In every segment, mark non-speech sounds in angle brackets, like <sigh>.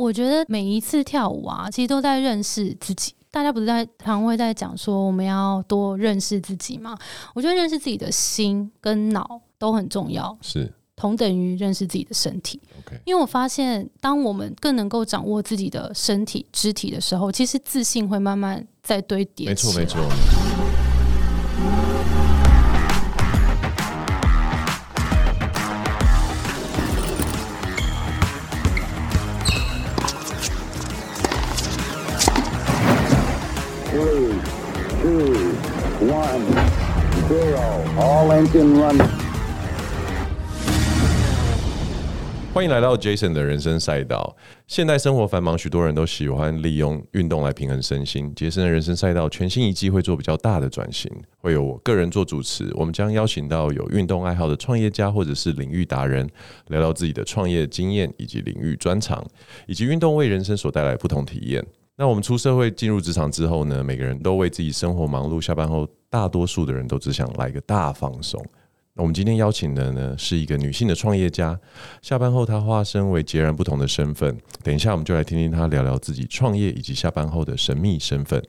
我觉得每一次跳舞啊，其实都在认识自己。大家不是在常会在讲说我们要多认识自己吗？我觉得认识自己的心跟脑都很重要，是同等于认识自己的身体。OK，因为我发现，当我们更能够掌握自己的身体肢体的时候，其实自信会慢慢在堆叠。没错，没错。欢迎来到 Jason 的人生赛道。现代生活繁忙，许多人都喜欢利用运动来平衡身心。杰森的人生赛道全新一季会做比较大的转型，会有我个人做主持。我们将邀请到有运动爱好的创业家或者是领域达人，聊聊自己的创业经验以及领域专长，以及运动为人生所带来不同体验。那我们出社会进入职场之后呢，每个人都为自己生活忙碌，下班后大多数的人都只想来个大放松。那我们今天邀请的呢是一个女性的创业家，下班后她化身为截然不同的身份。等一下我们就来听听她聊聊自己创业以及下班后的神秘身份。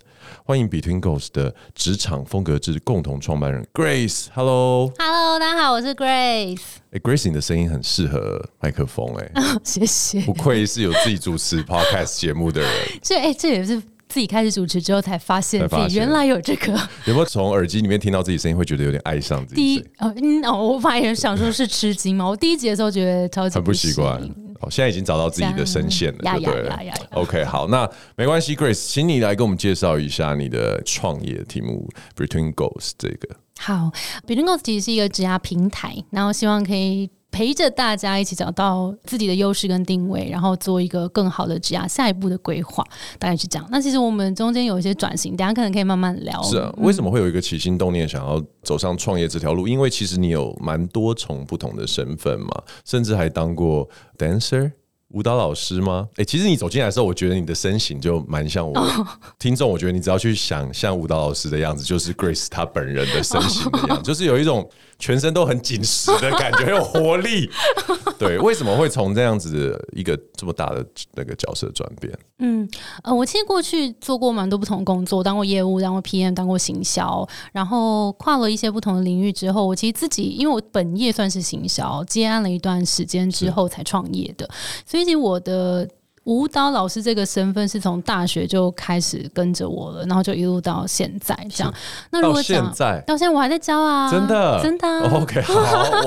欢迎 Between Gos 的职场风格志共同创办人 Grace，Hello，Hello，大家好，我是 Grace。哎，Grace，你的声音很适合麦克风，哎，<laughs> 谢谢，不愧是有自己主持 Podcast 节目的人。这哎，这也是。自己开始主持之后，才发现自己原来有这个。<laughs> 有没有从耳机里面听到自己声音，会觉得有点爱上自己？第一，哦，嗯，哦，我发现想说是吃惊嘛。我第一集的时候觉得超级很不习惯。哦，现在已经找到自己的声线了，对不对？OK，好，那没关系，Grace，请你来跟我们介绍一下你的创业题目 Between Goals” 这个。好，Between Goals 其实是一个职涯平台，然后希望可以。陪着大家一起找到自己的优势跟定位，然后做一个更好的职涯下一步的规划，大概是这样。那其实我们中间有一些转型，等下可能可以慢慢聊。是啊，为什么会有一个起心动念想要走上创业这条路？因为其实你有蛮多重不同的身份嘛，甚至还当过 dancer。舞蹈老师吗？哎、欸，其实你走进来的时候，我觉得你的身形就蛮像我。Oh. 听众，我觉得你只要去想像舞蹈老师的样子，就是 Grace 她本人的身形的样子，oh. <laughs> 就是有一种全身都很紧实的感觉，很有活力。<laughs> 对，为什么会从这样子的一个这么大的那个角色转变？嗯，呃，我其实过去做过蛮多不同的工作，当过业务，当过 PM，当过行销，然后跨了一些不同的领域之后，我其实自己因为我本业算是行销，接案了一段时间之后才创业的，所以。我的舞蹈老师这个身份是从大学就开始跟着我了，然后就一路到现在这样。那如果现在，到现在我还在教啊，真的真的。<laughs> OK，好，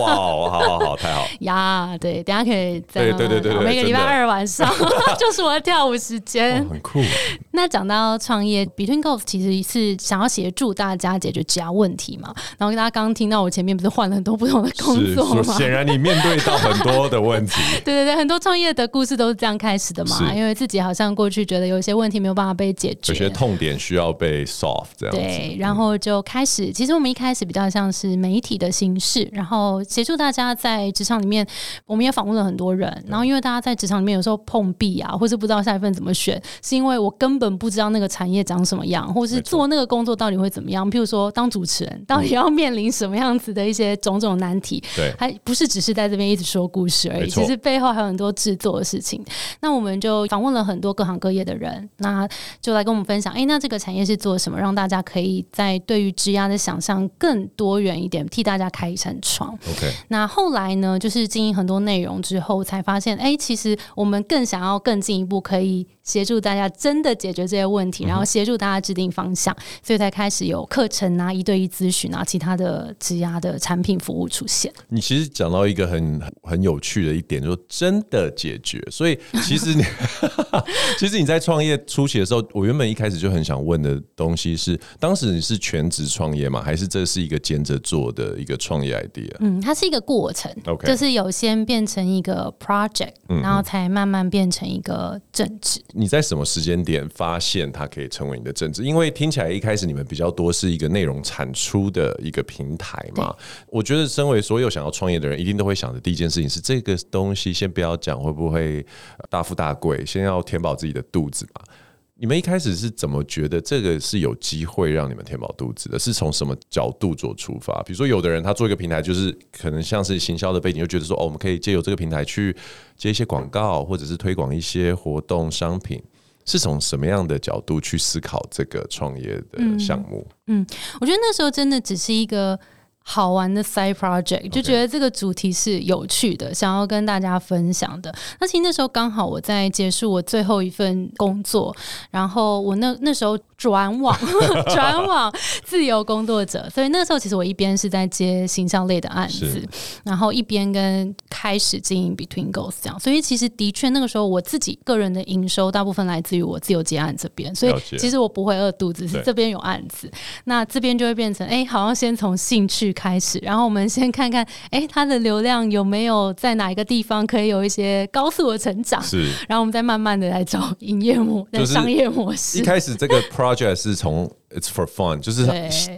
哇，好好好，太好 <laughs> 呀。对，等下可以再对对对对，每个礼拜二晚上 <laughs> 就是我的跳舞时间，很酷。那讲到创业，Between Golf 其实是想要协助大家解决职涯问题嘛。然后大家刚刚听到我前面不是换了很多不同的工作吗？显然你面对到很多的问题。对对对，很多创业的故事都是这样开始的。嘛，因为自己好像过去觉得有一些问题没有办法被解决，有些痛点需要被 solve 这样子。对，然后就开始，其实我们一开始比较像是媒体的形式，然后协助大家在职场里面，我们也访问了很多人。然后因为大家在职场里面有时候碰壁啊，或是不知道下一份怎么选，是因为我根本不知道那个产业长什么样，或是做那个工作到底会怎么样。譬如说当主持人，到底要面临什么样子的一些种种难题？对，还不是只是在这边一直说故事而已，其实背后还有很多制作的事情。那我们。就访问了很多各行各业的人，那就来跟我们分享。哎、欸，那这个产业是做什么？让大家可以在对于职涯的想象更多元一点，替大家开一扇窗。OK。那后来呢，就是经营很多内容之后，才发现，哎、欸，其实我们更想要更进一步，可以协助大家真的解决这些问题，然后协助大家制定方向，所以才开始有课程啊、一对一咨询啊、其他的职涯的产品服务出现。你其实讲到一个很很有趣的一点，就是真的解决。所以其实你。<laughs> 其实你在创业初期的时候，我原本一开始就很想问的东西是：当时你是全职创业吗？还是这是一个兼着做的一个创业 idea？嗯，它是一个过程，OK，就是有先变成一个 project，然后才慢慢变成一个正职。你在什么时间点发现它可以成为你的政治？因为听起来一开始你们比较多是一个内容产出的一个平台嘛。我觉得，身为所有想要创业的人，一定都会想的第一件事情是：这个东西先不要讲会不会大富大贵。先要填饱自己的肚子嘛。你们一开始是怎么觉得这个是有机会让你们填饱肚子的？是从什么角度做出发？比如说，有的人他做一个平台，就是可能像是行销的背景，就觉得说，哦，我们可以借由这个平台去接一些广告，或者是推广一些活动商品。是从什么样的角度去思考这个创业的项目？嗯，嗯，我觉得那时候真的只是一个。好玩的 side project，就觉得这个主题是有趣的，想要跟大家分享的。那其实那时候刚好我在结束我最后一份工作，然后我那那时候转网 <laughs> 转网自由工作者，所以那时候其实我一边是在接形象类的案子，然后一边跟开始经营 Between Goals 这样。所以其实的确那个时候我自己个人的营收大部分来自于我自由接案这边，所以其实我不会饿肚子，是这边有案子，那这边就会变成哎、欸，好像先从兴趣。开始，然后我们先看看，哎、欸，它的流量有没有在哪一个地方可以有一些高速的成长？是，然后我们再慢慢的来找营业模，就是商业模式。一开始这个 <laughs> project 是从 It's for fun，就是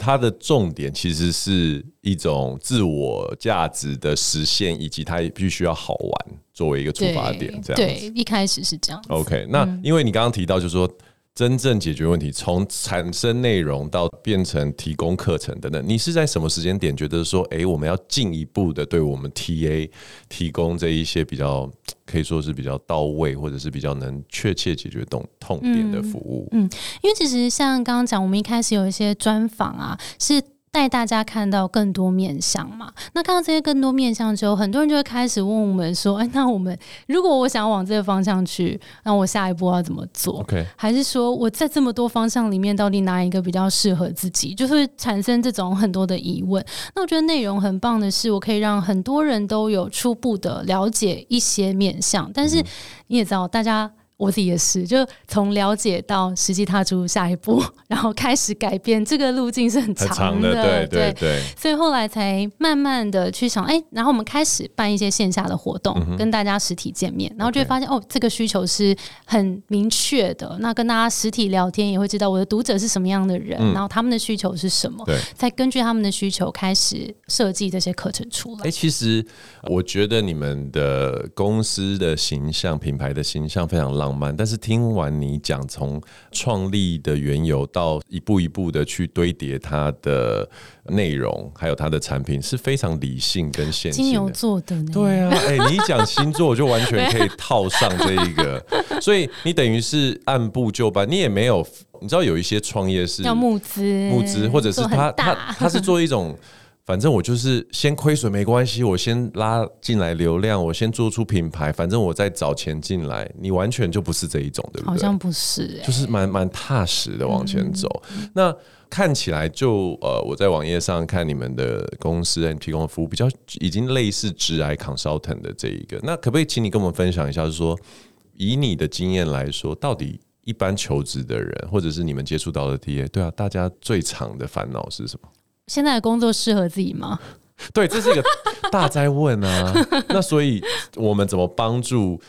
它的重点其实是一种自我价值的实现，以及它必须要好玩作为一个出发点。这样对，一开始是这样。OK，那因为你刚刚提到，就是说。真正解决问题，从产生内容到变成提供课程等等，你是在什么时间点觉得说，哎、欸，我们要进一步的对我们 TA 提供这一些比较可以说是比较到位，或者是比较能确切解决痛痛点的服务？嗯，嗯，因为其实像刚刚讲，我们一开始有一些专访啊，是。带大家看到更多面相嘛？那看到这些更多面相之后，很多人就会开始问我们说：“哎，那我们如果我想要往这个方向去，那我下一步要怎么做？还是说我在这么多方向里面，到底哪一个比较适合自己？就是产生这种很多的疑问。那我觉得内容很棒的是，我可以让很多人都有初步的了解一些面相。但是你也知道，大家。我自己也是，就从了解到实际踏出下一步，<laughs> 然后开始改变，这个路径是很长的，对对对，对。所以后来才慢慢的去想，哎，然后我们开始办一些线下的活动，嗯、跟大家实体见面，然后就会发现，哦，这个需求是很明确的。那跟大家实体聊天，也会知道我的读者是什么样的人，嗯、然后他们的需求是什么，对，再根据他们的需求开始设计这些课程出来。哎，其实我觉得你们的公司的形象、品牌的形象非常浪漫。但是听完你讲，从创立的缘由到一步一步的去堆叠它的内容，还有它的产品，是非常理性跟现实的。金牛座的呢？对啊，哎、欸，你一讲星座，我就完全可以套上这一个。<laughs> 所以你等于是按部就班，你也没有，你知道有一些创业是要募资，募资，或者是他他他是做一种。反正我就是先亏损没关系，我先拉进来流量，我先做出品牌，反正我再找钱进来。你完全就不是这一种，对不对？好像不是、欸，就是蛮蛮踏实的往前走。嗯、那看起来就呃，我在网页上看你们的公司提供的服务比较已经类似职涯 consultant 的这一个。那可不可以请你跟我们分享一下，就是说以你的经验来说，到底一般求职的人，或者是你们接触到的 TA，对啊，大家最常的烦恼是什么？现在的工作适合自己吗？<laughs> 对，这是一个大灾问啊。<laughs> 那所以我们怎么帮助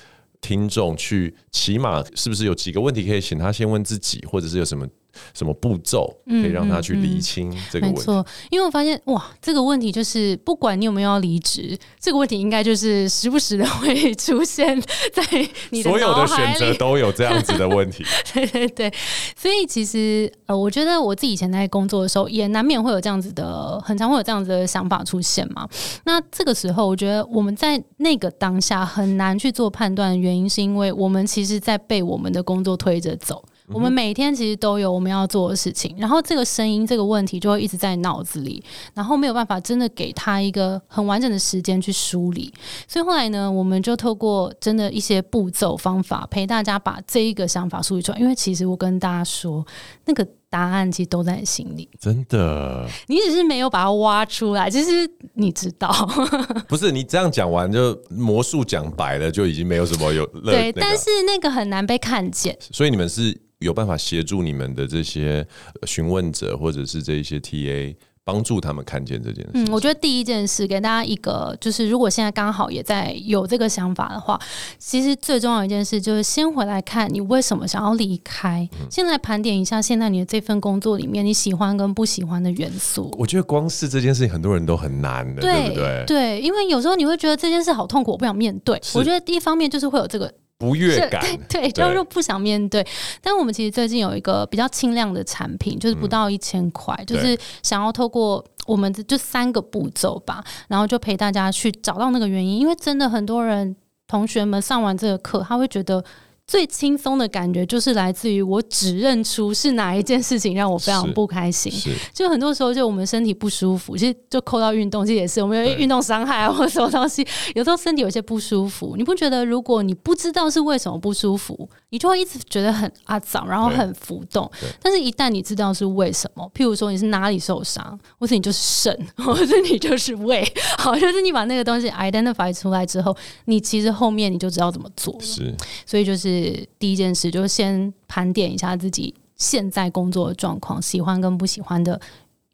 听众去，起码是不是有几个问题可以请他先问自己，或者是有什么？什么步骤可以让他去厘清这个问题？嗯嗯嗯、没错，因为我发现哇，这个问题就是不管你有没有要离职，这个问题应该就是时不时的会出现在你。所有的选择都有这样子的问题。<laughs> 对对对，所以其实呃，我觉得我自己以前在工作的时候，也难免会有这样子的，很常会有这样子的想法出现嘛。那这个时候，我觉得我们在那个当下很难去做判断，原因是因为我们其实在被我们的工作推着走。我们每天其实都有我们要做的事情，然后这个声音、这个问题就会一直在脑子里，然后没有办法真的给他一个很完整的时间去梳理。所以后来呢，我们就透过真的一些步骤方法，陪大家把这一个想法梳理出来。因为其实我跟大家说，那个答案其实都在心里，真的。你只是没有把它挖出来，其实你知道。<laughs> 不是你这样讲完就魔术讲白了，就已经没有什么有 <laughs> 对，但是那个很难被看见。所以你们是。有办法协助你们的这些询问者，或者是这一些 TA，帮助他们看见这件事。嗯，我觉得第一件事给大家一个，就是如果现在刚好也在有这个想法的话，其实最重要一件事就是先回来看你为什么想要离开。嗯，先来盘点一下现在你的这份工作里面你喜欢跟不喜欢的元素。我觉得光是这件事情，很多人都很难的，对，对不对？对，因为有时候你会觉得这件事好痛苦，我不想面对。我觉得第一方面就是会有这个。不悦感，对，就是不想面对。但我们其实最近有一个比较轻量的产品，就是不到一千块，嗯、就是想要透过我们的就三个步骤吧，然后就陪大家去找到那个原因。因为真的很多人同学们上完这个课，他会觉得。最轻松的感觉就是来自于我只认出是哪一件事情让我非常不开心。就很多时候，就我们身体不舒服，其实就扣到运动，其实也是我们有运动伤害啊，<laughs> 或者什么东西。有时候身体有些不舒服，你不觉得？如果你不知道是为什么不舒服，你就会一直觉得很阿脏，然后很浮动。但是，一旦你知道是为什么，譬如说你是哪里受伤，或者你就是肾，<laughs> 或者你就是胃，<laughs> 好，就是你把那个东西 identify 出来之后，你其实后面你就知道怎么做。是，所以就是。是第一件事，就是先盘点一下自己现在工作的状况，喜欢跟不喜欢的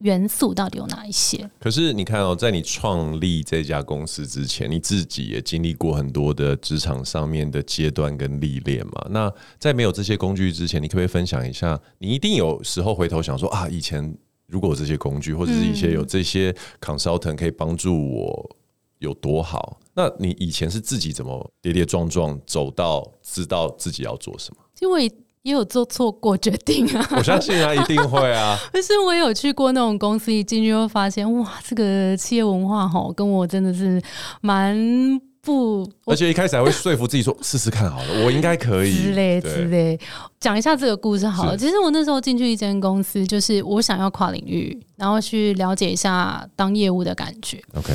元素到底有哪一些。可是你看哦，在你创立这家公司之前，你自己也经历过很多的职场上面的阶段跟历练嘛。那在没有这些工具之前，你可不可以分享一下？你一定有时候回头想说啊，以前如果有这些工具，或者是一些有这些 consultant 可以帮助我。有多好？那你以前是自己怎么跌跌撞撞走到知道自己要做什么？因为也有做错过决定啊，<laughs> 我相信他，<laughs> 一定会啊。可是我有去过那种公司，一进去会发现，哇，这个企业文化哈，跟我真的是蛮。不，而且一开始还会说服自己说 <laughs> 试试看好了，我应该可以之类之类。讲一下这个故事好了。其实我那时候进去一间公司，就是我想要跨领域，然后去了解一下当业务的感觉。OK。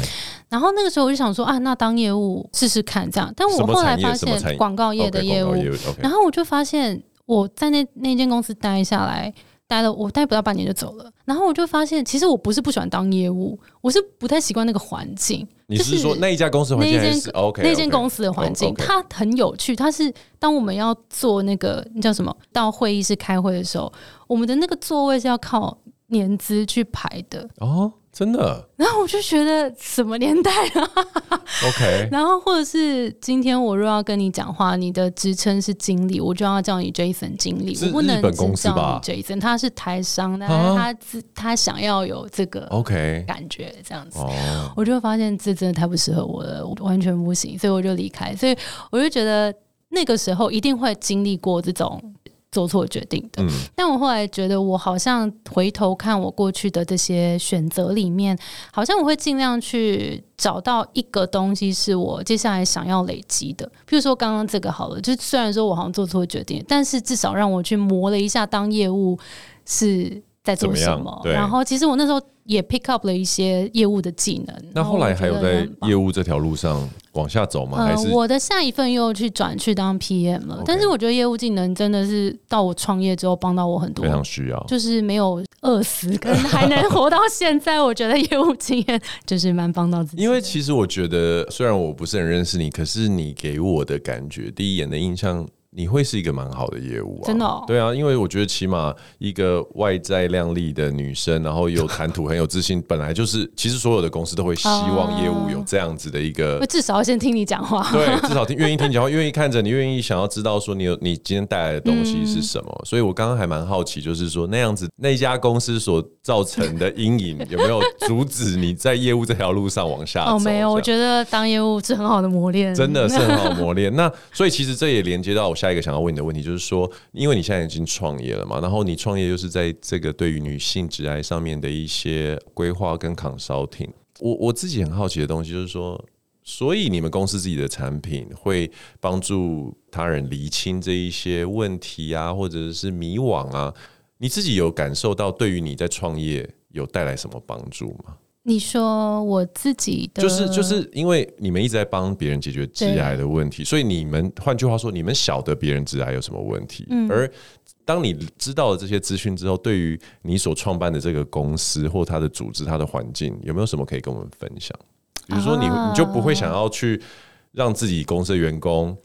然后那个时候我就想说啊，那当业务试试看这样。但我后来发现广告业的业务，然后我就发现我在那那间公司待下来。待了我待不到半年就走了，然后我就发现，其实我不是不喜欢当业务，我是不太习惯那个环境。你是说那一家公司环境还是 OK？那间公司的环境，它很有趣。它是当我们要做那个那叫什么，到会议室开会的时候，我们的那个座位是要靠年资去排的哦。真的，然后我就觉得什么年代了？OK，<laughs> 然后或者是今天我若要跟你讲话，你的职称是经理，我就要叫你 Jason 经理，我不能只叫你 Jason。他是台商，但是他自他想要有这个 OK 感觉这样子，我就发现这真的太不适合我了，我完全不行，所以我就离开。所以我就觉得那个时候一定会经历过这种。做错决定的，嗯，但我后来觉得，我好像回头看我过去的这些选择里面，好像我会尽量去找到一个东西是我接下来想要累积的。譬如说刚刚这个好了，就虽然说我好像做错决定，但是至少让我去磨了一下当业务是在做什么。然后其实我那时候也 pick up 了一些业务的技能。那后来还有在业务这条路上往下走吗？还是、呃、我的下一份又去转去当 PM 了.但是我觉得业务技能真的是到我创业之后帮到我很多，非常需要，就是没有饿死，跟还能活到现在。我觉得业务经验 <laughs> 就是蛮帮到自己。因为其实我觉得，虽然我不是很认识你，可是你给我的感觉，第一眼的印象。你会是一个蛮好的业务啊，真的哦？对啊，因为我觉得起码一个外在靓丽的女生，然后有谈吐，很有自信，本来就是，其实所有的公司都会希望业务有这样子的一个，至少要先听你讲话，对，<laughs> 至少听愿意听你讲话，愿意看着你，愿意想要知道说你有你今天带来的东西是什么。嗯、所以我刚刚还蛮好奇，就是说那样子那家公司所造成的阴影有没有阻止你在业务这条路上往下走？哦，没有，我觉得当业务是很好的磨练，真的是很好磨练。那所以其实这也连接到我。下一个想要问你的问题就是说，因为你现在已经创业了嘛，然后你创业又是在这个对于女性职涯上面的一些规划跟 consulting，我我自己很好奇的东西就是说，所以你们公司自己的产品会帮助他人厘清这一些问题啊，或者是迷惘啊，你自己有感受到对于你在创业有带来什么帮助吗？你说我自己的就是就是因为你们一直在帮别人解决致癌的问题，所以你们换句话说，你们晓得别人致癌有什么问题。嗯，而当你知道了这些资讯之后，对于你所创办的这个公司或它的组织、它的环境，有没有什么可以跟我们分享？比如说，你你就不会想要去让自己公司的员工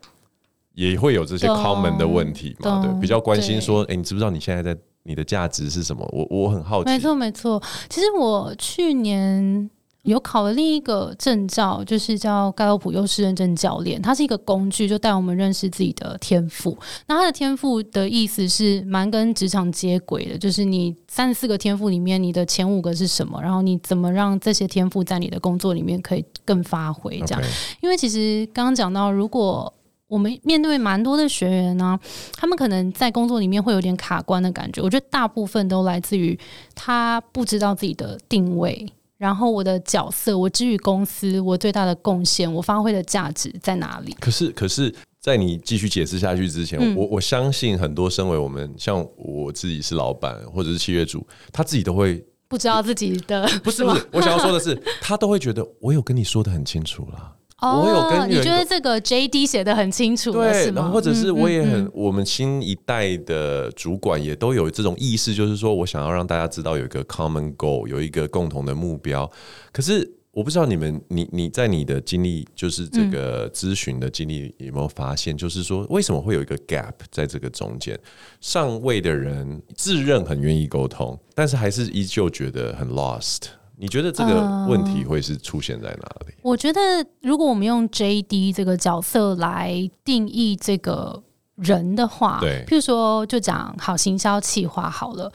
也会有这些 common 的问题嘛？对，比较关心说，哎，你知不知道你现在在？你的价值是什么？我我很好奇。没错没错，其实我去年有考了另一个证照，就是叫盖洛普优势认证教练。它是一个工具，就带我们认识自己的天赋。那它的天赋的意思是蛮跟职场接轨的，就是你三十四个天赋里面，你的前五个是什么？然后你怎么让这些天赋在你的工作里面可以更发挥？这样.因为其实刚刚讲到，如果我们面对蛮多的学员呢、啊，他们可能在工作里面会有点卡关的感觉。我觉得大部分都来自于他不知道自己的定位，然后我的角色，我之于公司，我最大的贡献，我发挥的价值在哪里？可是，可是在你继续解释下去之前，嗯、我我相信很多身为我们像我自己是老板或者是契约主，他自己都会不知道自己的不是不是，我想要说的是，他都会觉得我有跟你说的很清楚了。哦、我有跟你觉得这个 JD 写的很清楚，对，然后或者是我也很，我们新一代的主管也都有这种意识，就是说我想要让大家知道有一个 common goal，有一个共同的目标。可是我不知道你们，你你在你的经历，就是这个咨询的经历，有没有发现，就是说为什么会有一个 gap 在这个中间？上位的人自认很愿意沟通，但是还是依旧觉得很 lost。你觉得这个问题会是出现在哪里？呃，我觉得，如果我们用 JD 这个角色来定义这个人的话，对，譬如说，就讲好行销企划好了。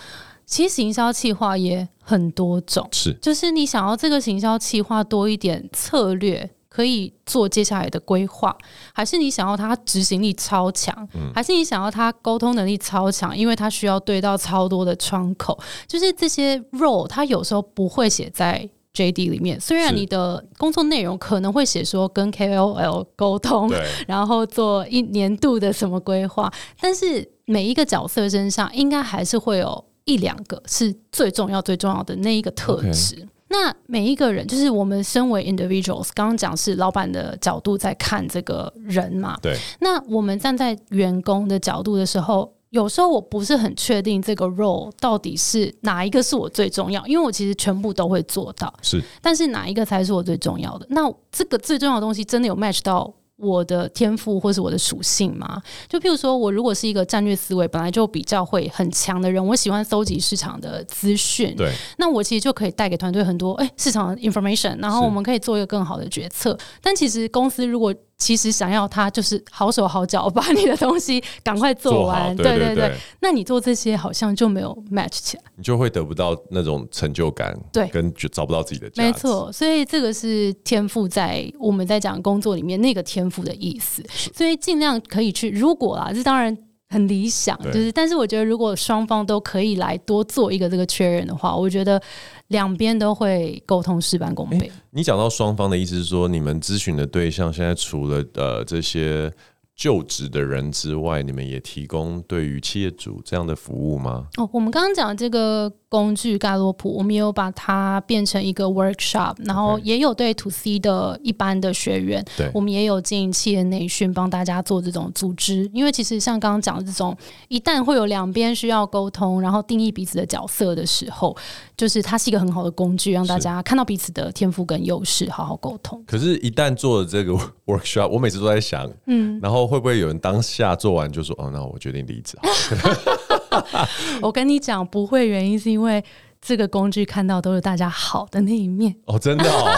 其实行销企划也很多种，是，就是你想要这个行销企划多一点策略。可以做接下来的规划，还是你想要他执行力超强，嗯、还是你想要他沟通能力超强？因为他需要对到超多的窗口，就是这些 role，他有时候不会写在 JD 里面。虽然你的工作内容可能会写说跟 KOL 沟通，然后做一年度的什么规划，但是每一个角色身上应该还是会有一两个是最重要、最重要的那一个特质。Okay. 那每一个人，就是我们身为 individuals，刚刚讲是老板的角度在看这个人嘛。对。那我们站在员工的角度的时候，有时候我不是很确定这个 role 到底是哪一个是我最重要，因为我其实全部都会做到。是。但是哪一个才是我最重要的？那这个最重要的东西真的有 match 到我的天赋或是我的属性吗？就譬如说，我如果是一个战略思维本来就比较会很强的人，我喜欢搜集市场的资讯，对，那我其实就可以带给团队很多哎、欸、市场 information，然后我们可以做一个更好的决策。但其实公司如果其实想要他就是好手好脚把你的东西赶快做完，做对对对，那你做这些好像就没有 match 起来，你就会得不到那种成就感，对，跟就找不到自己的。没错，所以这个是天赋在我们在讲工作里面那个天赋的意思，所以尽量可以去，如果啊，这当然。很理想，就是，但是我觉得，如果双方都可以来多做一个这个确认的话，我觉得两边都会沟通事半功倍。欸，你讲到双方的意思是说，你们咨询的对象现在除了呃这些。就职的人之外，你们也提供对于企业主这样的服务吗？哦，我们刚刚讲的这个工具盖洛普，我们也有把它变成一个 workshop，然后也有对 to C 的一般的学员，对，我们也有进企业内训，帮大家做这种组织。因为其实像刚刚讲的这种，一旦会有两边需要沟通，然后定义彼此的角色的时候，就是它是一个很好的工具，让大家看到彼此的天赋跟优势，好好沟通。可是，一旦做了这个 <laughs> workshop，我每次都在想，嗯，然后。会不会有人当下做完就说：“哦，那我决定离职。<laughs> ” <laughs> 我跟你讲，不会，原因是因为这个工具看到都是大家好的那一面哦，真的哦，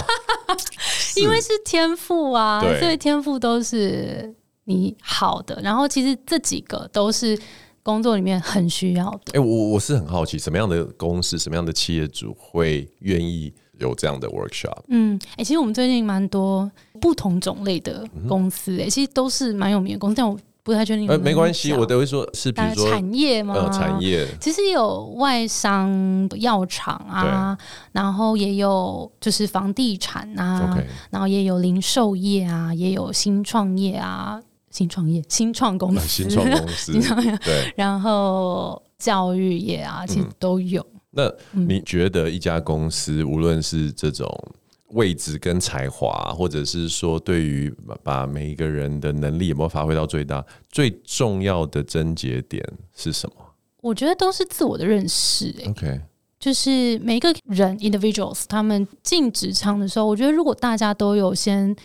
<laughs> 因为是天赋啊，所以天赋都是你好的。然后其实这几个都是工作里面很需要的。哎，我我是很好奇，什么样的公司、什么样的企业主会愿意？有这样的 workshop，嗯，哎、欸，其实我们最近蛮多不同种类的公司、欸，哎、嗯，其实都是蛮有名的公司，但我不太确定。呃，没关系，我都会说是比如说产业吗？呃，产业。其实有外商药厂啊，然后也有就是房地产啊，okay、然后也有零售业啊，也有新创业啊，新创业、新创公司、新创公司，<laughs> 对，然后教育业啊，其实都有。嗯。那你觉得一家公司，无论是这种位置跟才华，或者是说对于把每一个人的能力有没有发挥到最大，最重要的症结点是什么？我觉得都是自我的认识、欸。OK，就是每一个人 individuals 他们进职场的时候，我觉得如果大家都有先。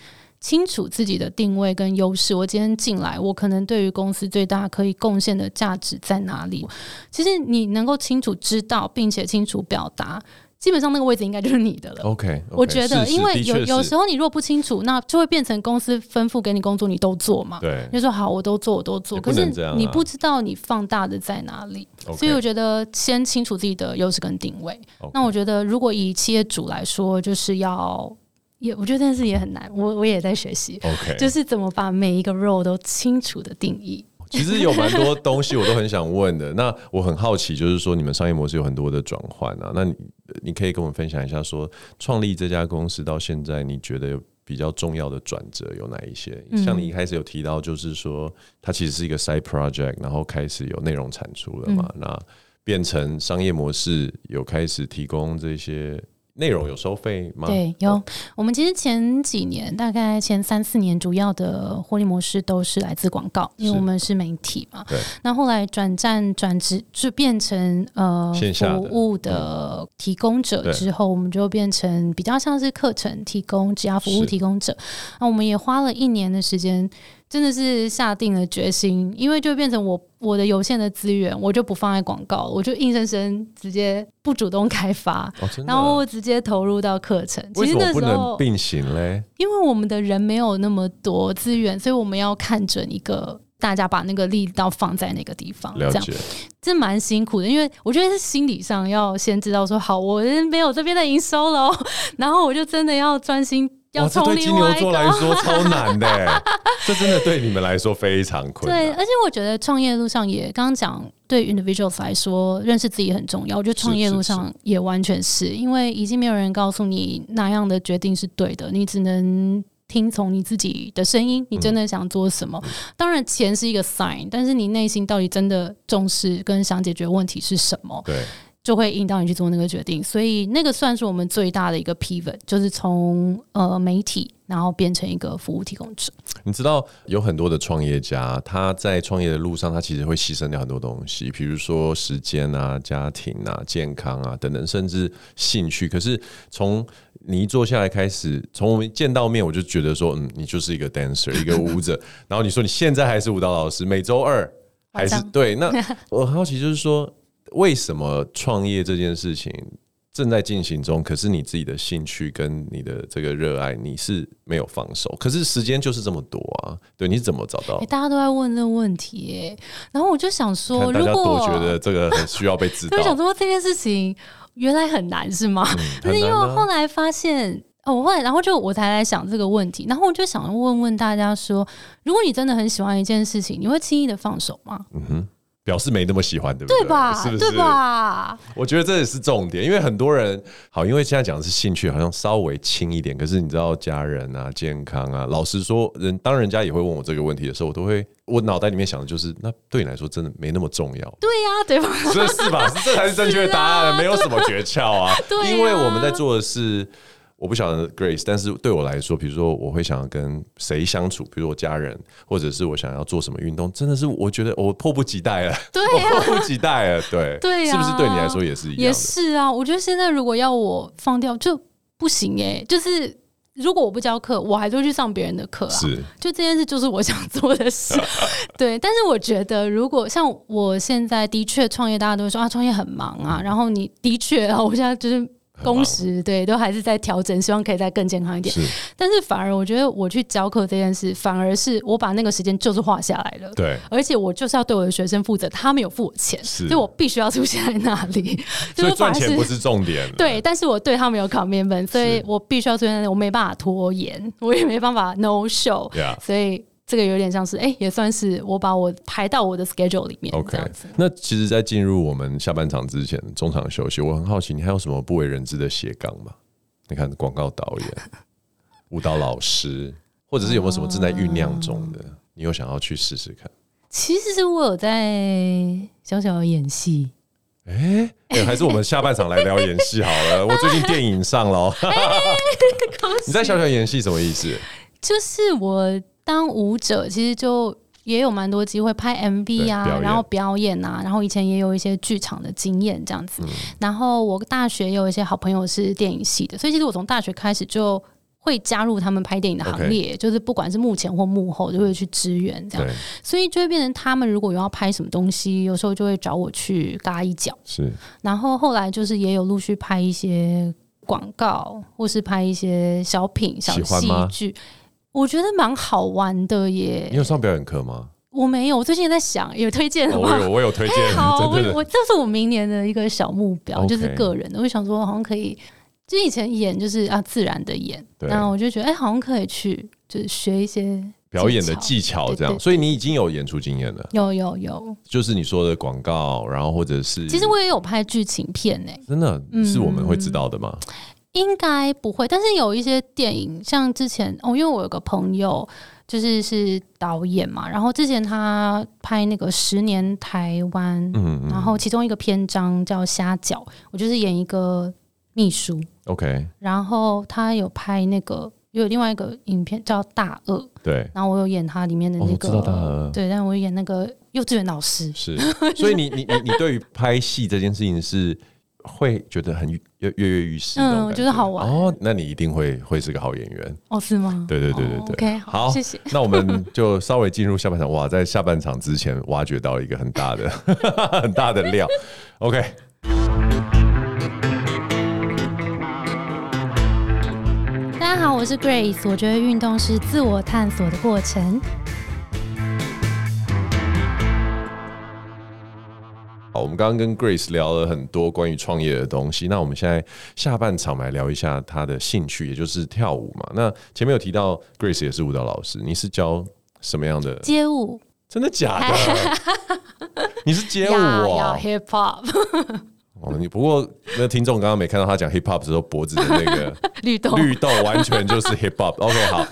清楚自己的定位跟优势。我今天进来，我可能对于公司最大可以贡献的价值在哪里？其实你能够清楚知道，并且清楚表达，基本上那个位置应该就是你的了。OK，, okay 我觉得，因为有有时候你如果不清楚，那就会变成公司吩咐给你工作，你都做嘛。对，就说好，我都做，我都做。可是你不知道你放大的在哪里，所以我觉得先清楚自己的优势跟定位。那我觉得，如果以企业主来说，就是要。也我觉得这件事也很难，我我也在学习。OK，就是怎么把每一个 role 都清楚的定义。其实有蛮多东西我都很想问的。那我很好奇，就是说你们商业模式有很多的转换啊，那你你可以跟我们分享一下，说创立这家公司到现在，你觉得有比较重要的转折有哪一些？像你一开始有提到，就是说它其实是一个 side project，然后开始有内容产出了嘛，那变成商业模式有开始提供这些。内容有收费吗？对，有。我们其实前几年，大概前三四年，主要的获利模式都是来自广告，因为我们是媒体嘛。对。那后来转战转职，就变成呃服务的提供者之后，我们就变成比较像是课程提供、职涯服务提供者。那我们也花了一年的时间。真的是下定了决心，因为就变成我我的有限的资源，我就不放在广告，我就硬生生直接不主动开发，哦、然后我直接投入到课程。为什么不能并行嘞？因为我们的人没有那么多资源，所以我们要看准一个大家把那个力道放在那个地方。这样这蛮辛苦的，因为我觉得是心理上要先知道说，好，我没有这边的营收了，<laughs> 然后我就真的要专心。哇，这对金牛座来说超难的，<laughs> 这真的对你们来说非常困难。对，而且我觉得创业路上也刚刚讲，对 individuals 来说，认识自己很重要。我觉得创业路上也完全是，因为已经没有人告诉你哪样的决定是对的，你只能听从你自己的声音。你真的想做什么？嗯、当然，钱是一个 sign，但是你内心到底真的重视跟想解决问题是什么？对。就会引导你去做那个决定，所以那个算是我们最大的一个 pivot，就是从呃媒体，然后变成一个服务提供者。你知道有很多的创业家，他在创业的路上，他其实会牺牲掉很多东西，比如说时间啊、家庭啊、健康啊等等，甚至兴趣。可是从你一坐下来开始，从我们见到面，我就觉得说，嗯，你就是一个 dancer，<laughs> 一个舞者。然后你说你现在还是舞蹈老师，每周二还是对？那我很好奇，就是说。为什么创业这件事情正在进行中？可是你自己的兴趣跟你的这个热爱，你是没有放手。可是时间就是这么多啊，对，你怎么找到？欸，大家都在问这个问题，哎，然后我就想说，大家都觉得这个很需要被知道。<laughs> 就想说这件事情原来很难，是吗？嗯，可是因为我后来发现，哦，我后来然后就我才来想这个问题，然后我就想问问大家说，如果你真的很喜欢一件事情，你会轻易的放手吗？嗯哼。表示没那么喜欢，对不对？对吧？是不是？对吧？我觉得这也是重点，因为很多人好，因为现在讲的是兴趣，好像稍微轻一点。可是你知道，家人啊、健康啊，老实说，人当人家也会问我这个问题的时候，我都会，我脑袋里面想的就是，那对你来说真的没那么重要。<laughs> 对呀、啊，对吧？所以是吧？这才是正确的答案，啊、没有什么诀窍啊。<laughs> 对啊，因为我们在做的是。我不晓得 Grace，但是对我来说，比如说我会想要跟谁相处，比如我家人，或者是我想要做什么运动，真的是我觉得我迫不及待了，<laughs> 对呀、啊，迫不及待了，对，<laughs> 对、啊，是不是对你来说也是一样？也是啊，我觉得现在如果要我放掉就不行哎、欸，就是如果我不教课，我还是会去上别人的课啊，是，就这件事就是我想做的事，<laughs> 对。但是我觉得，如果像我现在的确创业，大家都会说啊，创业很忙啊，然后你的确啊，我现在就是。工时对，都还是在调整，希望可以再更健康一点。是，但是反而我觉得我去教课这件事，反而是我把那个时间就是画下来了。对，而且我就是要对我的学生负责，他们有付我钱，所以我必须要出现在那里。<laughs> 所以赚钱不是重点。对，但是我对他们有 commitment，所以我必须要出现在那里，我没办法拖延，我也没办法 no show。所以。这个有点像是，哎，也算是我把我排到我的 schedule 里面。OK，那其实，在进入我们下半场之前，中场休息，我很好奇，你还有什么不为人知的斜杠吗？你看，广告导演、<laughs> 舞蹈老师，或者是有没有什么正在酝酿中的？你有想要去试试看？其实是我有在小小的演戏。哎，还是我们下半场来聊演戏好了。我最近 <laughs> 电影上了。<laughs> 你在小小演戏什么意思？就是我。当舞者其实就也有蛮多机会拍 MV 啊，然后表演啊，然后以前也有一些剧场的经验这样子。嗯、然后我大学也有一些好朋友是电影系的，所以其实我从大学开始就会加入他们拍电影的行列.就是不管是幕前或幕后，就会去支援这样。所以就会变成他们如果有要拍什么东西，有时候就会找我去嘎一脚。是。然后后来就是也有陆续拍一些广告，或是拍一些小品、小戏剧。我觉得蛮好玩的耶！你有上表演课吗？我没有，我最近也在想，有推荐的吗？我有，我有推荐。<laughs> 好，我我这是我明年的一个小目标，就是个人的。我想说，好像可以就以前演就是啊自然的演，然后我就觉得哎、欸，好像可以去就是学一些表演的技巧，这样。所以你已经有演出经验了，有有有，就是你说的广告，然后或者是，其实我也有拍剧情片呢、欸，真的是我们会知道的吗？嗯、应该不会，但是有一些电影，像之前哦，因为我有个朋友就是是导演嘛，然后之前他拍那个十年台湾，嗯，嗯，然后其中一个篇章叫虾饺，我就是演一个。秘书，OK，然后他有拍那个，有另外一个影片叫《大鳄》，对，然后我有演他里面的那个，哦、对，但我演那个幼稚园老师，是，所以你你你你对于拍戏这件事情是会觉得很跃跃跃欲试，嗯，我觉得好玩哦，那你一定会会是个好演员哦，是吗？对对对对对、哦、，OK，好，好，谢谢。那我们就稍微进入下半场，哇，在下半场之前挖掘到一个很大的 <laughs> 很大的料，OK。大家好，我是 Grace。我觉得运动是自我探索的过程。好，我们刚刚跟 Grace 聊了很多关于创业的东西。那我们现在下半场来聊一下他的兴趣，也就是跳舞嘛。那前面有提到 Grace 也是舞蹈老师，你是教什么样的街舞？真的假的？<laughs> 你是街舞啊，Hip Hop。哦，你不过那听众刚刚没看到他讲 hip hop 的时候，脖子的那个 <laughs> 绿豆绿豆完全就是 hip hop。OK，好，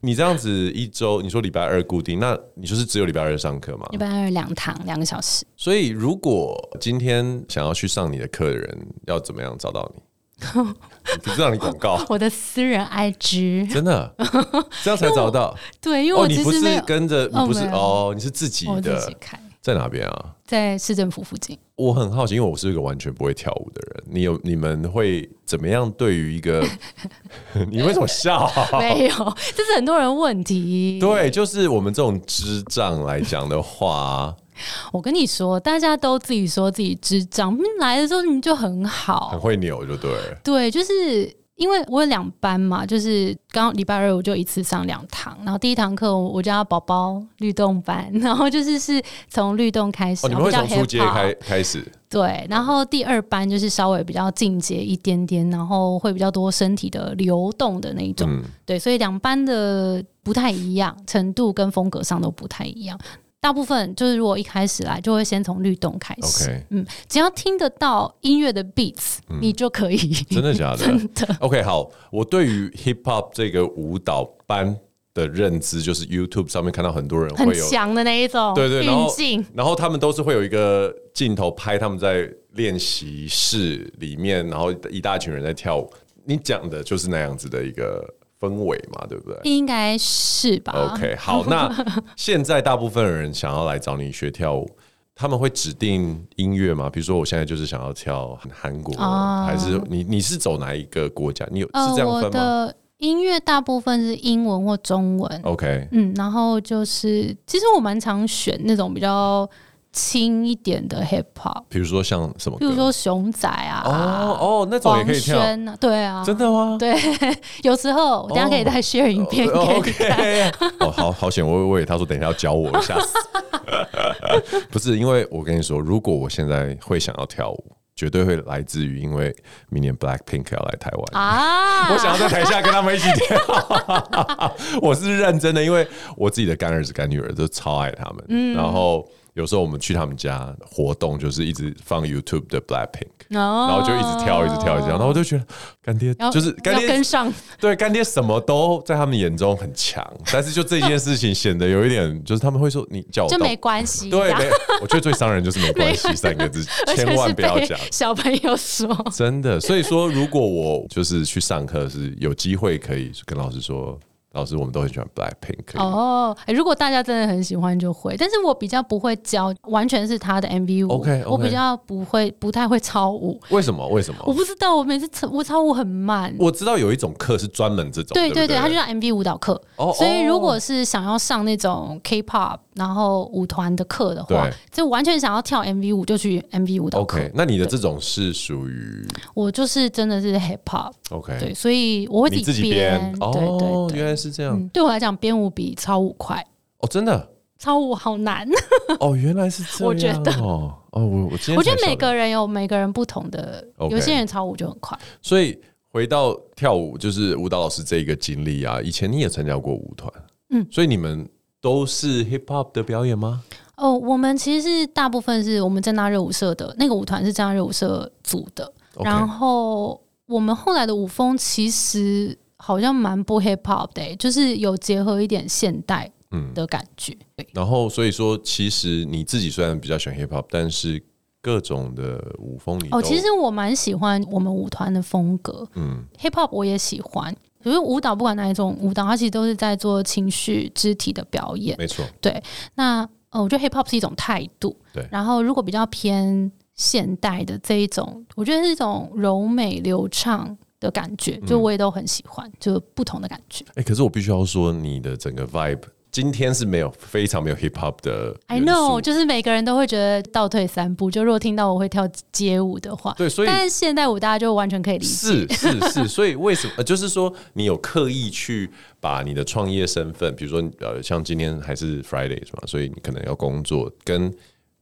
你这样子一周，你说礼拜二固定，那你就是只有礼拜二上课吗？礼拜二两堂，两个小时。所以如果今天想要去上你的课的人，要怎么样找到你？<laughs> 不是让你广告，我的私人 IG，真的这样才找到？<laughs> 对，因为我、哦、你不是跟着，你不是哦，哦，你是自己的，自己开。在哪边啊？在市政府附近。我很好奇，因为我是一个完全不会跳舞的人。你有你们会怎么样？对于一个，<laughs> 你为什么笑、啊？没有，这是很多人问题。对，就是我们这种智障来讲的话，<laughs> 我跟你说，大家都自己说自己智障，来的时候你们就很好，很会扭，就对。对，就是。因为我有两班嘛，就是刚礼拜二我就一次上两堂，然后第一堂课我叫宝宝律动班，<laughs> 然后就是是从律动开始，哦，你们会从初阶开开始，对，然后第二班就是稍微比较进阶一点点，然后会比较多身体的流动的那一种，嗯，对，所以两班的不太一样，程度跟风格上都不太一样。大部分就是如果一开始来，就会先从律动开始。Okay. 嗯，只要听得到音乐的 beats，嗯，你就可以。真的假的？<laughs> 真的。OK，好，我对于 hip hop 这个舞蹈班的认知，就是 YouTube 上面看到很多人会有很强的那一种，对对，然后然后他们都是会有一个镜头拍他们在练习室里面，然后一大群人在跳舞。你讲的就是那样子的一个。氛围嘛，对不对？应该是吧。OK，好，那 <laughs> 现在大部分人想要来找你学跳舞，他们会指定音乐吗？比如说，我现在就是想要跳韩国，哦，还是你你是走哪一个国家？你有是这样分吗？呃，我的音乐大部分是英文或中文。OK，嗯，然后就是其实我蛮常选那种比较。轻一点的 hip hop，比如说像什么？比如说熊仔啊，哦哦，那种也可以跳，啊对啊，真的吗？对，<laughs> 有时候我等下可以再 share 影片给你看。哦，哦好好险，我我以为他说等一下要教我一下，<laughs> 不是，因为我跟你说，如果我现在会想要跳舞，绝对会来自于因为明年 Black Pink 要来台湾。啊，我想要在台下跟他们一起跳，<laughs> 我是认真的，因为我自己的干儿子干女儿都超爱他们，嗯，然后。有时候我们去他们家活动，就是一直放 YouTube 的 Blackpink，、哦、然后就一直跳，一直跳，一直跳。然后我就觉得干爹就是干爹跟上，对干爹什么都在他们眼中很强。<laughs> 但是就这件事情显得有一点，就是他们会说你叫我就没关系。对，没，我觉得最伤人就是没关系 <laughs> 三个字，千万不要讲。小朋友说真的，所以说如果我就是去上课，是有机会可以跟老师说。老师，我们都很喜欢 Blackpink。哦，如果大家真的很喜欢就会，但是我比较不会教，完全是他的 MV 舞。OK，我比较不会，不太会操舞。为什么？为什么？我不知道，我每次操我操舞很慢。我知道有一种课是专门这种，对对对，对对它就叫 MV 舞蹈课。哦，所以如果是想要上那种 K-pop。然后舞团的课的话，就完全想要跳 MV 舞就去 MV 舞蹈课。OK，那你的这种是属于我就是真的是 Hip Hop。OK，对，所以我会自己编。哦，对对对，原来是这样。嗯，对我来讲，编舞比操舞快。哦，真的？操舞好难。<laughs> 哦，原来是这样。我觉得哦，我我我觉得每个人有每个人不同的，有些人操舞就很快。所以回到跳舞，就是舞蹈老师这一个经历啊，以前你也参加过舞团，嗯，所以你们都是 hip hop 的表演吗？哦，我们其实是大部分是我们正大热舞社的那个舞团是正大热舞社组的，Okay. 然后我们后来的舞风其实好像蛮不 hip hop 的，欸，就是有结合一点现代嗯的感觉。嗯、对，然后所以说，其实你自己虽然比较喜欢 hip hop，但是。各种的舞风里哦，其实我蛮喜欢我们舞团的风格，嗯，hip hop 我也喜欢，可是舞蹈不管哪一种舞蹈，它其实都是在做情绪、肢体的表演，没错。对，那呃，我觉得 hip hop 是一种态度，对。然后如果比较偏现代的这一种，我觉得是一种柔美流畅的感觉，就我也都很喜欢，就不同的感觉。哎、欸，可是我必须要说，你的整个 vibe。今天是没有非常没有 hip hop 的，I know，就是每个人都会觉得倒退三步。就如果听到我会跳街舞的话，对，所以但是现代舞大家就完全可以理解，是是是。所以为什么？呃，就是说你有刻意去把你的创业身份，比如说呃，像今天还是 Friday 是吧，所以你可能要工作跟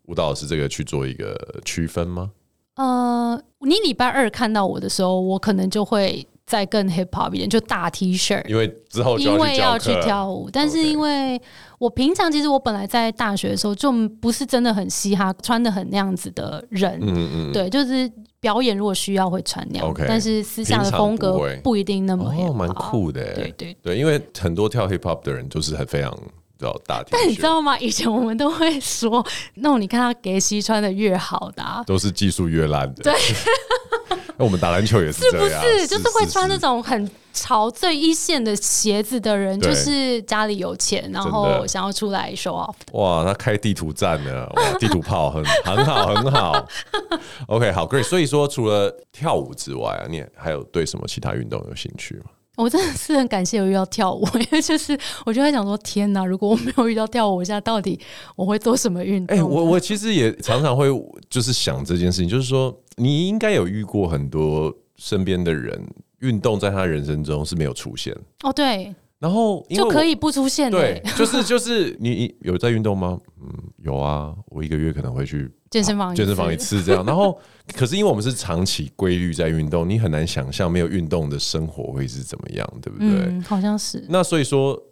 舞蹈老师这个去做一个区分吗？呃，你礼拜二看到我的时候，我可能就会。再更 hip hop 一点，就大 T 恤，因为之后因为要去跳舞，但是因为我平常其实我本来在大学的时候就不是真的很嘻哈，穿的很那样子的人，嗯嗯，对，就是表演如果需要会穿那样，但是私下的风格不一定那么哦，蛮酷的，对对对，因为很多跳 hip hop 的人都是很非常知道大但你知道吗？以前我们都会说，那种你看他给西穿的越好的，都是技术越烂的，对。<laughs> 那我们打篮球也是这样，是不是？就是会穿那种很潮最一线的鞋子的人，就是家里有钱，然后想要出来 show off。哇，他开地图站呢，哇，地图炮很很好，很好。<laughs> OK，好，great。所以说，除了跳舞之外啊，你还有对什么其他运动有兴趣吗？我真的是很感谢我遇到跳舞，<laughs> 因为就是我就在想说，天哪！如果我没有遇到跳舞，我现在到底我会做什么运动？哎、欸，我我其实也常常会就是想这件事情，就是说你应该有遇过很多身边的人，运动在他人生中是没有出现哦，对。然后就可以不出现，对，就是 <laughs> 就是你有在运动吗？嗯，有啊，我一个月可能会去健身房，健身房一次这样。然后，可是因为我们是长期规律在运动，你很难想象没有运动的生活会是怎么样，对不对？嗯，好像是。那所以说，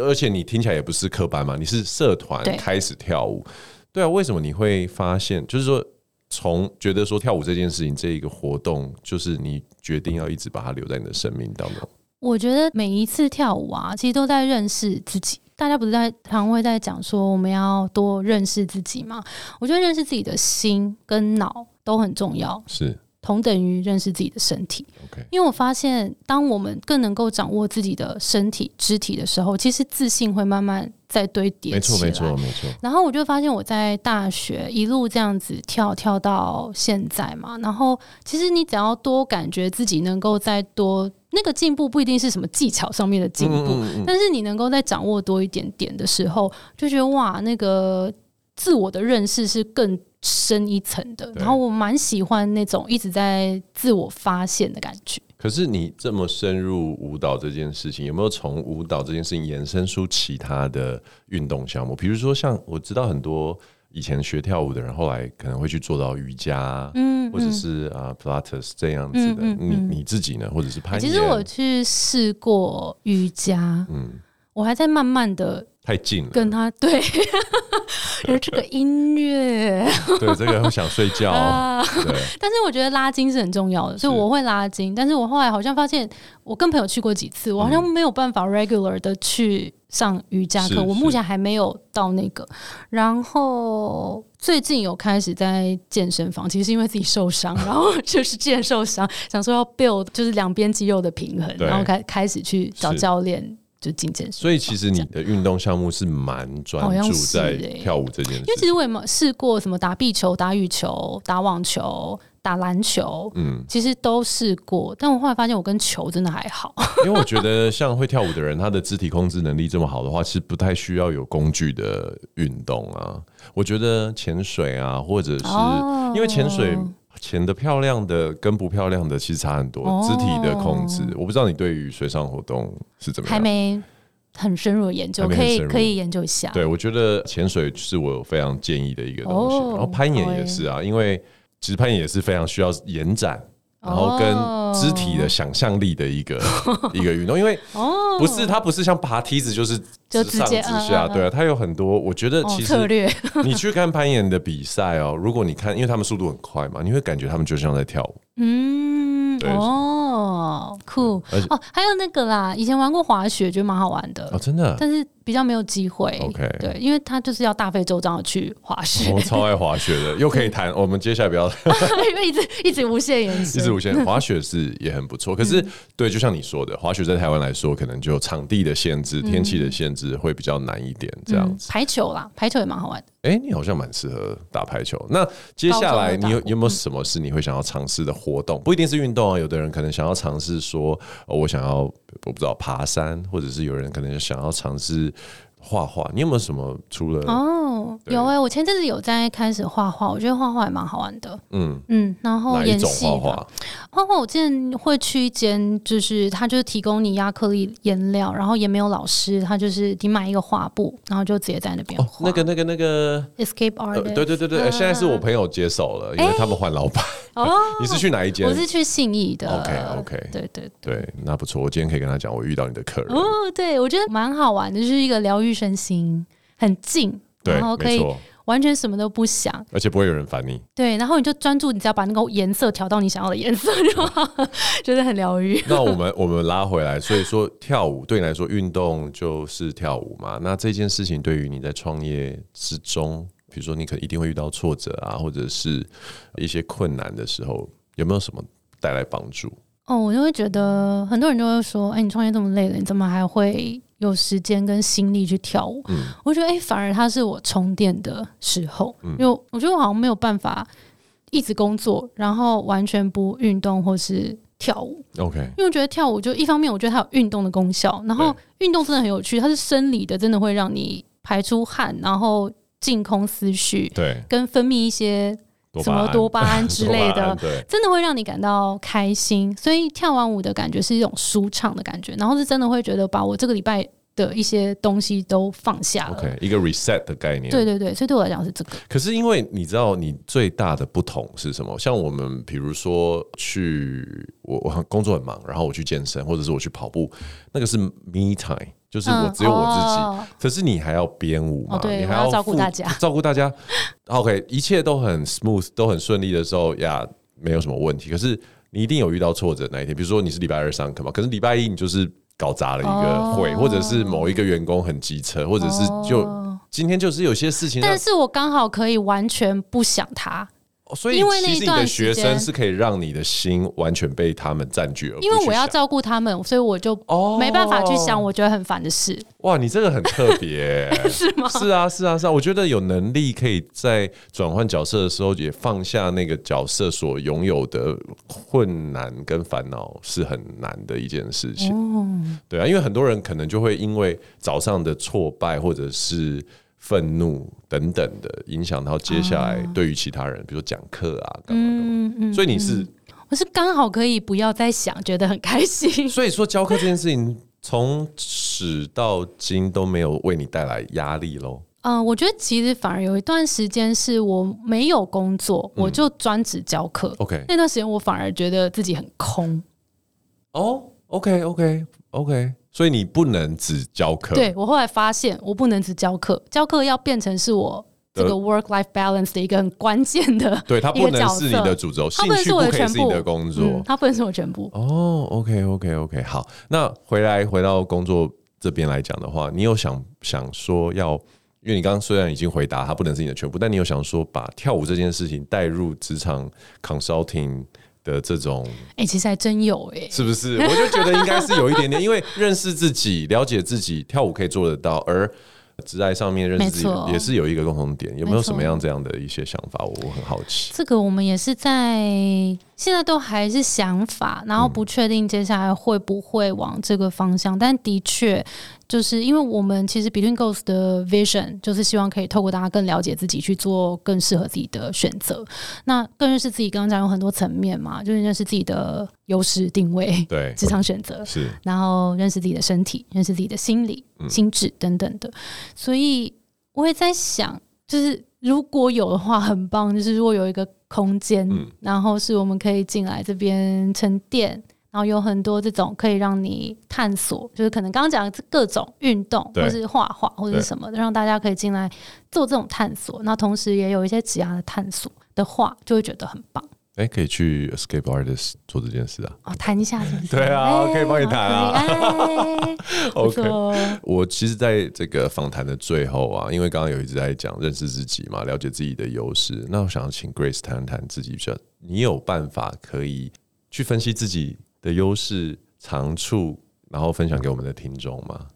而且你听起来也不是科班嘛，你是社团开始跳舞，对啊？为什么你会发现，就是说从觉得说跳舞这件事情这一个活动，就是你决定要一直把它留在你的生命当中？我觉得每一次跳舞啊，其实都在认识自己。大家不是在常会在讲说我们要多认识自己吗？我觉得认识自己的心跟脑都很重要，是同等于认识自己的身体。Okay. 因为我发现，当我们更能够掌握自己的身体肢体的时候，其实自信会慢慢在堆叠。没错，没错，没错。然后我就发现，我在大学一路这样子跳跳到现在嘛，然后其实你只要多感觉自己能够再多。那个进步不一定是什么技巧上面的进步，嗯嗯嗯，但是你能够在掌握多一点点的时候，就觉得哇，那个自我的认识是更深一层的。然后我蛮喜欢那种一直在自我发现的感觉。可是你这么深入舞蹈这件事情，有没有从舞蹈这件事情延伸出其他的运动项目？比如说，像我知道很多。以前学跳舞的人，后来可能会去做到瑜伽，嗯，或者是啊、uh, Pilates 这样子的。你你自己呢，或者是攀岩？其实我去试过瑜伽，嗯，我还在慢慢的太近了，跟他对，而 <laughs> 这个音乐，<laughs> 对这个会想睡觉，对。但是我觉得拉筋是很重要的，所以我会拉筋。但是我后来好像发现，我跟朋友去过几次，我好像没有办法 regular 的去。上瑜伽课，我目前还没有到那个。然后最近有开始在健身房，其实是因为自己受伤，<laughs> 然后就是健受伤，想说要 build 就是两边肌肉的平衡，然后开开始去找教练就进健身。所以其实你的运动项目是蛮专注在跳舞这件事，因为其实我也没有试过什么打壁球、打羽球、打网球。打篮球，嗯，其实都试过，但我后来发现我跟球真的还好。因为我觉得像会跳舞的人，他的肢体控制能力这么好的话，其实不太需要有工具的运动啊。我觉得潜水啊，或者是因为潜水潜的漂亮的跟不漂亮的其实差很多，肢体的控制。我不知道你对于水上活动是怎么样？还没很深入的研究，可以可以研究一下。对，我觉得潜水是我非常建议的一个东西，然后攀岩也是啊，因为。其实攀岩也是非常需要延展，然后跟肢体的想象力的一个、哦、一个运动，因为不是它不是像爬梯子，就是直上直下，对啊，它有很多。我觉得其实 <laughs> 你去看攀岩的比赛哦，如果你看，因为他们速度很快嘛，你会感觉他们就像在跳舞。嗯，对哦，酷哦，还有那个啦，以前玩过滑雪，觉得蛮好玩的哦，真的，但是。比较没有机会，OK，对，因为他就是要大费周章的去滑雪。我超爱滑雪的，<laughs> 又可以谈。我们接下来不要，因为一直一直无限延 <laughs> 伸，一直无限。滑雪是也很不错，可是、<laughs> 嗯、对，就像你说的，滑雪在台湾来说，可能就场地的限制、天气的限制会比较难一点，这样子。嗯、排球啦，排球也蛮好玩的。哎、欸，你好像蛮适合打排球。那接下来你有有没有什么是你会想要尝试的活动？不一定是运动啊，有的人可能想要尝试说、哦，我想要我不知道爬山，或者是有人可能想要尝试。画画，你有没有什么除了哦？有哎、欸，我前阵子有在开始画画，我觉得画画也蛮好玩的。嗯嗯，然后演戏画画，画画我之前会去一间，就是他就是提供你亚克力颜料，然后也没有老师，他就是你买一个画布，然后就直接在那边画、哦。那个那个那个 Escape Art，、呃、对对对对、呃，现在是我朋友接手了，因为他们换老板。<laughs> 哦，你是去哪一间？我是去信义的。OK OK，对对对，对，那不错。我今天可以跟他讲，我遇到你的客人。哦，对我觉得蛮好玩的，就是一个疗愈身心，很静，然后可以完全什么都不想，而且不会有人烦你。对，然后你就专注，你只要把那个颜色调到你想要的颜色就好，<laughs> 觉得很疗愈。那我们我们拉回来，所以说跳舞对你来说，运动就是跳舞嘛。那这件事情对于你在创业之中。比如说，你可能一定会遇到挫折啊，或者是一些困难的时候，有没有什么带来帮助？哦，我就会觉得很多人就会说：“哎，你创业这么累了，你怎么还会有时间跟心力去跳舞？”嗯，我觉得哎，反而它是我充电的时候，嗯，因为我觉得我好像没有办法一直工作，然后完全不运动或是跳舞。OK，因为我觉得跳舞就一方面，我觉得它有运动的功效，然后运动真的很有趣，它是生理的，真的会让你排出汗，然后。净空思绪，对，跟分泌一些什么多巴胺 <laughs> 之类的，真的会让你感到开心。所以跳完舞的感觉是一种舒畅的感觉，然后是真的会觉得把我这个礼拜的一些东西都放下了。OK，一个 reset 的概念。对对对，所以对我来讲是这个。可是因为你知道，你最大的不同是什么？像我们比如说去我我工作很忙，然后我去健身，或者是我去跑步，那个是 me time。就是我只有我自己，嗯哦、可是你还要编舞嘛？你还要，要照顾大家，<laughs> 照顾大家。OK，一切都很 smooth，都很顺利的时候呀，没有什么问题。可是你一定有遇到挫折那一天，比如说你是礼拜二上课嘛，可是礼拜一你就是搞砸了一个会，哦、或者是某一个员工很机车，或者是就今天就是有些事情，但是我刚好可以完全不想他。所以，其实你的学生是可以让你的心完全被他们占据了。因为我要照顾他们，所以我就没办法去想我觉得很烦的事。哇，你这个很特别，<laughs> 是吗？是啊，是啊，是啊。我觉得有能力可以在转换角色的时候，也放下那个角色所拥有的困难跟烦恼，是很难的一件事情。对啊，因为很多人可能就会因为早上的挫败，或者是。愤怒等等的影响，到接下来对于其他人，比如说讲课啊，干嘛干嘛，嗯嗯，所以你是，我是刚好可以不要再想，觉得很开心。<laughs> 所以说教课这件事情，从始到今都没有为你带来压力喽？嗯、呃，我觉得其实反而有一段时间是我没有工作，嗯、我就专职教课。OK，那段时间我反而觉得自己很空。哦，OK，OK，OK。Okay, okay, okay. 所以你不能只教课。对，我后来发现，我不能只教课，教课要变成是我这个 work life balance 的一个很关键的。<laughs> 对，它不能是你的主轴，兴趣不可以是你的工作，嗯、它不能是我全部。哦，OK，OK，OK，好。那回来回到工作这边来讲的话，你有想想说要，因为你刚刚虽然已经回答它不能是你的全部，但你有想说把跳舞这件事情带入职场 consulting。的这种，哎、欸，其实还真有哎、欸，是不是？我就觉得应该是有一点点，<laughs> 因为认识自己、了解自己，跳舞可以做得到，而职爱上面认识自己也是有一个共同点。有没有什么样这样的一些想法？我很好奇。这个我们也是在现在都还是想法，然后不确定接下来会不会往这个方向，嗯、但的确。就是因为我们其实 Between Goals 的 vision 就是希望可以透过大家更了解自己，去做更适合自己的选择。那更认识自己，刚刚讲有很多层面嘛，就是认识自己的优势定位，对职场选择是，然后认识自己的身体，认识自己的心理、心智等等的。所以我也在想，就是如果有的话，很棒。就是如果有一个空间，嗯、然后是我们可以进来这边沉淀，然后有很多这种可以让你探索，就是可能刚刚讲的各种运动，或是画画，或者是什么的，让大家可以进来做这种探索。那同时也有一些职涯的探索的话，就会觉得很棒。哎、欸，可以去 Escape Artist 做这件事啊！哦，谈一下是不是？<laughs> 对啊，欸、可以帮你谈啊。<laughs> OK，我其实在这个访谈的最后啊，因为刚刚有一直在讲认识自己嘛，了解自己的优势。那我想要请 Grace 谈谈自己比较，你有办法可以去分析自己的优势长处，然后分享给我们的听众吗？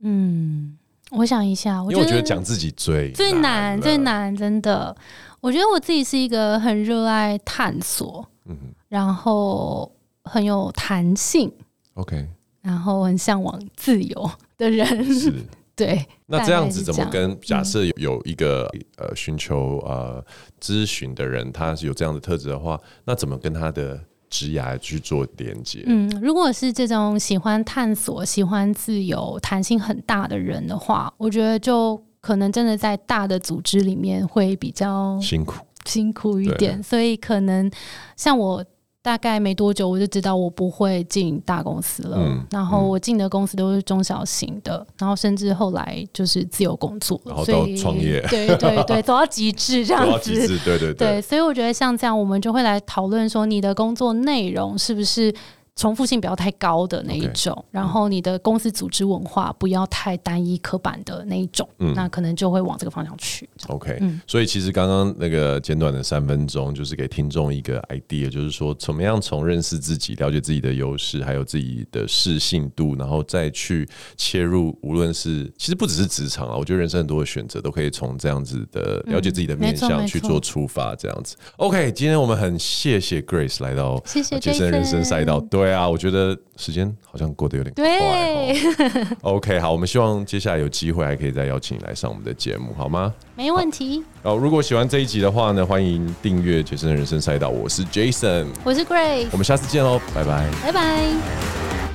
嗯，我想一下，我因为我觉得讲自己最最难最难，真的。我觉得我自己是一个很热爱探索，嗯，然后很有弹性，OK，然后很向往自由的人，是，<laughs> 对。那这样子怎么跟假设有有一个、嗯、呃寻求呃咨询的人，他是有这样的特质的话，那怎么跟他的职涯去做连接？嗯，如果是这种喜欢探索、喜欢自由、弹性很大的人的话，我觉得就。可能真的在大的组织里面会比较辛苦，辛苦一点，所以可能像我大概没多久，我就知道我不会进大公司了。嗯、然后我进的公司都是中小型的，嗯、然后甚至后来就是自由工作。了，然后到创业，对对对，走到极致这样子，对对对，对，所以我觉得像这样，我们就会来讨论说，你的工作内容是不是重复性不要太高的那一种，okay, 然后你的公司组织文化不要太单一刻板的那一种，嗯、那可能就会往这个方向去。OK，、嗯、所以其实刚刚那个简短的三分钟，就是给听众一个 idea，就是说怎么样从认识自己、了解自己的优势，还有自己的适性度，然后再去切入，无论是其实不只是职场啊，我觉得人生很多的选择都可以从这样子的了解自己的面向去做出发，这样子。OK，今天我们很谢谢 Grace 来到谢谢杰森人生赛道，对。对啊，我觉得时间好像过得有点快。对，OK，好，我们希望接下来有机会还可以再邀请你来上我们的节目，好吗？没问题。哦，如果喜欢这一集的话呢，欢迎订阅杰森的人生赛道。我是 Jason，我是 Grace，我们下次见喽，拜拜，拜拜。